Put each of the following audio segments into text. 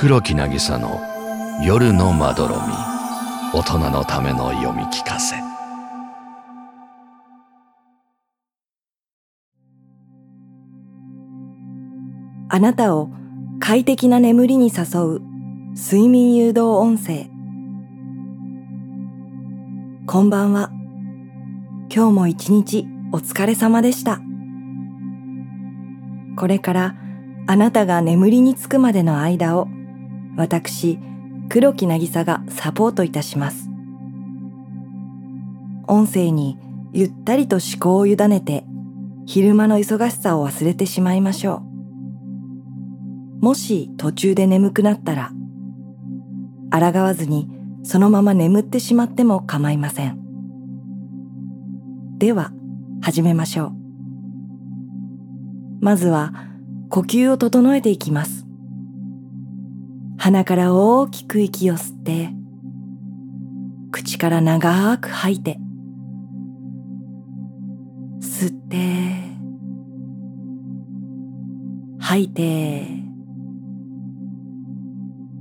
黒木渚の夜のまどろみ。大人のための読み聞かせ。あなたを快適な眠りに誘う睡眠誘導音声。こんばんは。今日も一日お疲れ様でした。これからあなたが眠りにつくまでの間を私黒木渚がサポートいたします。音声にゆったりと思考を委ねて昼間の忙しさを忘れてしまいましょう。もし途中で眠くなったら抗わずにそのまま眠ってしまっても構いません。では始めましょう。まずは呼吸を整えていきます。鼻から大きく息を吸って、口から長く吐いて、吸って、吐いて、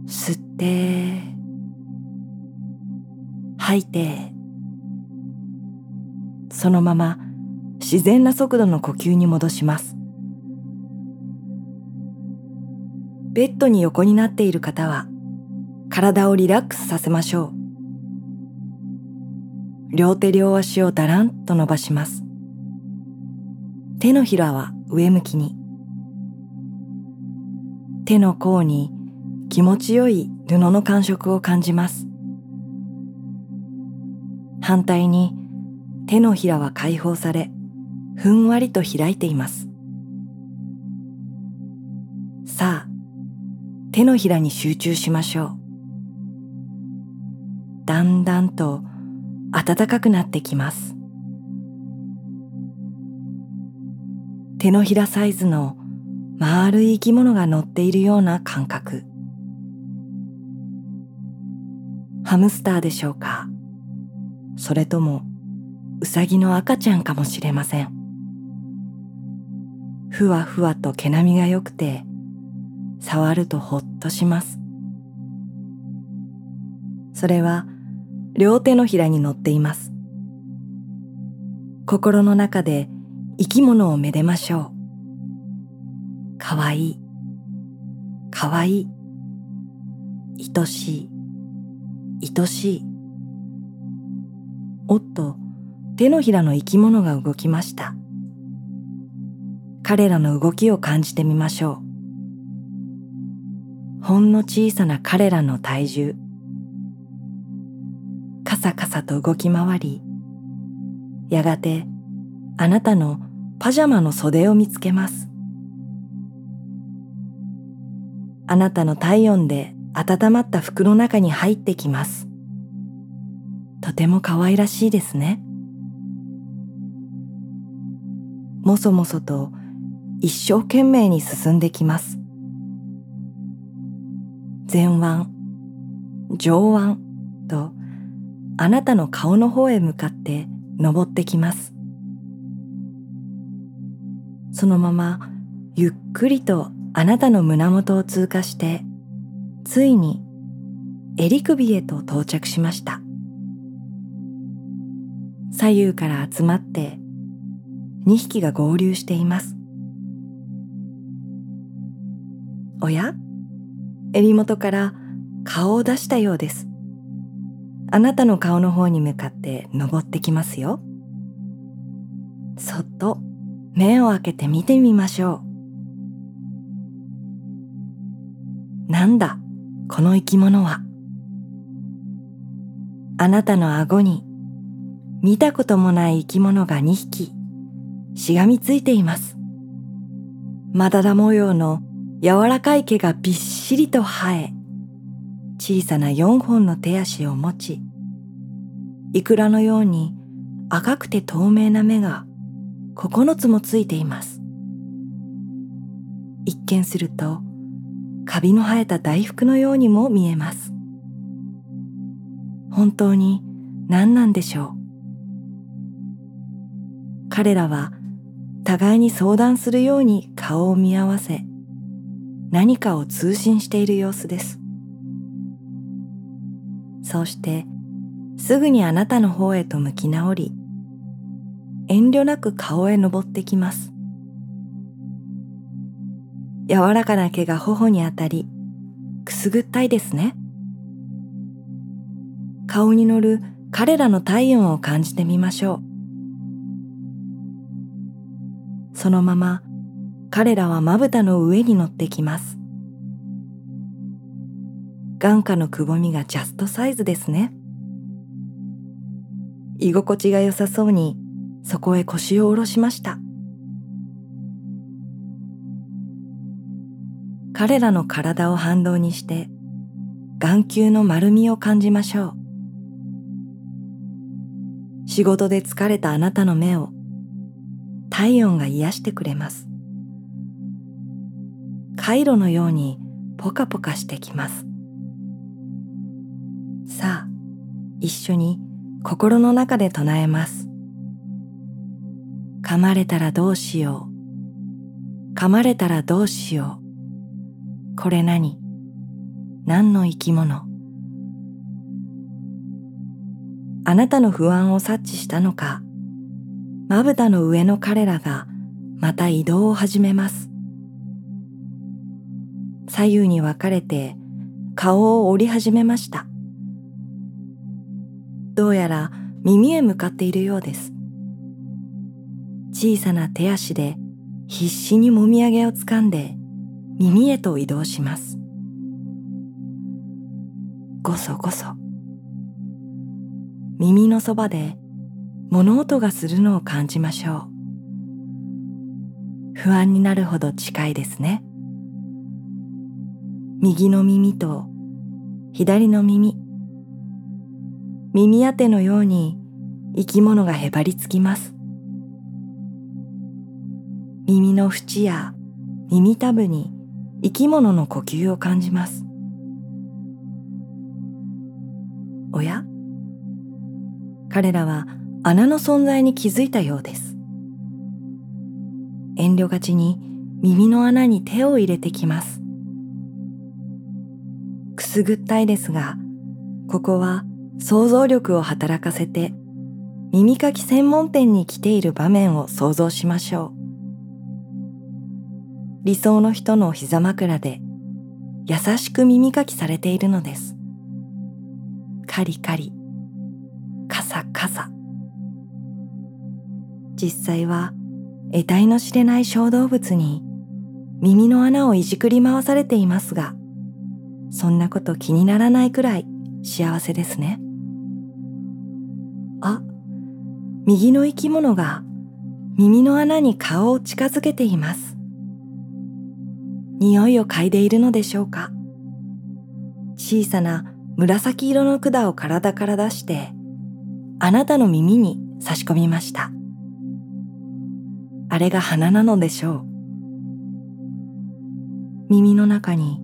吸って、吐いて、そのまま自然な速度の呼吸に戻します。ベッドに横になっている方は体をリラックスさせましょう。両手両足をだらんと伸ばします。手のひらは上向きに。手の甲に気持ちよい布の感触を感じます。反対に手のひらは解放されふんわりと開いています。手のひらに集中しましょう。だんだんと暖かくなってきます。手のひらサイズの丸い生き物が乗っているような感覚。ハムスターでしょうか？それともウサギの赤ちゃんかもしれません。ふわふわと毛並みが良くて触るとほっとします。それは両手のひらに乗っています。心の中で生き物をめでましょう。かわいいかわいい愛しい愛しい。おっと手のひらの生き物が動きました。彼らの動きを感じてみましょう。ほんの小さな彼らの体重。カサカサと動き回りやがてあなたのパジャマの袖を見つけます。あなたの体温で温まった服の中に入ってきます。とても可愛らしいですね。もそもそと一生懸命に進んできます。前腕上腕とあなたの顔の方へ向かって登ってきます。そのままゆっくりとあなたの胸元を通過してついに襟首へと到着しました。左右から集まって2匹が合流しています。おや？襟元から顔を出したようです。あなたの顔の方に向かって登ってきますよ。そっと目を開けて見てみましょう。なんだ、この生き物は。あなたの顎に見たこともない生き物が2匹しがみついています。まだら模様の柔らかい毛がびっしりと生え、小さな四本の手足を持ち、イクラのように赤くて透明な目が九つもついています。一見すると、カビの生えた大福のようにも見えます。本当に何なんでしょう。彼らは互いに相談するように顔を見合わせ、何かを通信している様子です。そうしてすぐにあなたの方へと向き直り遠慮なく顔へ登ってきます。柔らかな毛が頬に当たりくすぐったいですね。顔に乗る彼らの体温を感じてみましょう。そのまま彼らはまぶたの上に乗ってきます。眼下のくぼみがジャストサイズですね。居心地が良さそうにそこへ腰を下ろしました。彼らの体を反動にして眼球の丸みを感じましょう。仕事で疲れたあなたの目を体温が癒してくれます。回路のようにポカポカしてきます。さあ一緒に心の中で唱えます。噛まれたらどうしよう。噛まれたらどうしよう。これ何？何の生き物？あなたの不安を察知したのか？まぶたの上の彼らがまた移動を始めます。左右に分かれて顔を折り始めました。どうやら耳へ向かっているようです。小さな手足で必死にもみあげをつかんで耳へと移動します。ごそごそ。耳のそばで物音がするのを感じましょう。不安になるほど近いですね。右の耳と左の耳。耳当てのように生き物がへばりつきます。耳の縁や耳たぶに生き物の呼吸を感じます。おや？彼らは穴の存在に気づいたようです。遠慮がちに耳の穴に手を入れてきます。すぐったいですがここは想像力を働かせて耳かき専門店に来ている場面を想像しましょう。理想の人の膝枕で優しく耳かきされているのです。カリカリ。カサカサ。実際は得体の知れない小動物に耳の穴をいじくり回されていますがそんなこと気にならないくらい幸せですね。あ右の生き物が耳の穴に顔を近づけています。匂いを嗅いでいるのでしょうか。小さな紫色の管を体から出してあなたの耳に差し込みました。あれが鼻なのでしょう。耳の中に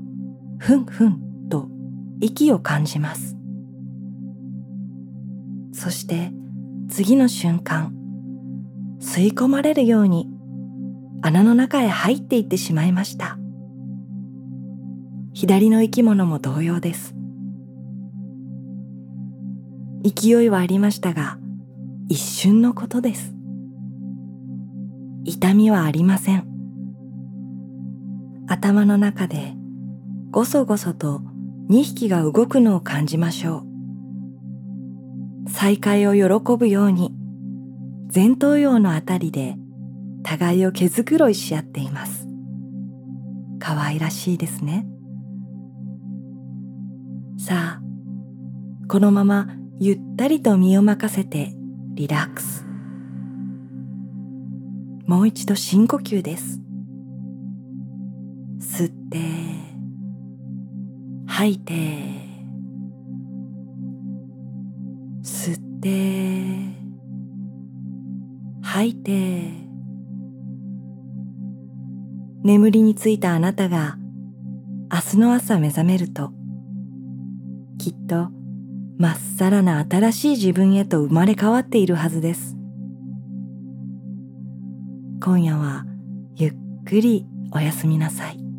ふんふんと息を感じます。そして次の瞬間吸い込まれるように穴の中へ入っていってしまいました。左の生き物も同様です。勢いはありましたが一瞬のことです。痛みはありません。頭の中でごそごそと2匹が動くのを感じましょう。再会を喜ぶように前頭葉のあたりで互いを毛づくろいし合っています。可愛らしいですね。さあこのままゆったりと身を任せてリラックス。もう一度深呼吸です。吸って吐いて吸って吐いて眠りについたあなたが明日の朝目覚めるときっとまっさらな新しい自分へと生まれ変わっているはずです。今夜はゆっくりおやすみなさい。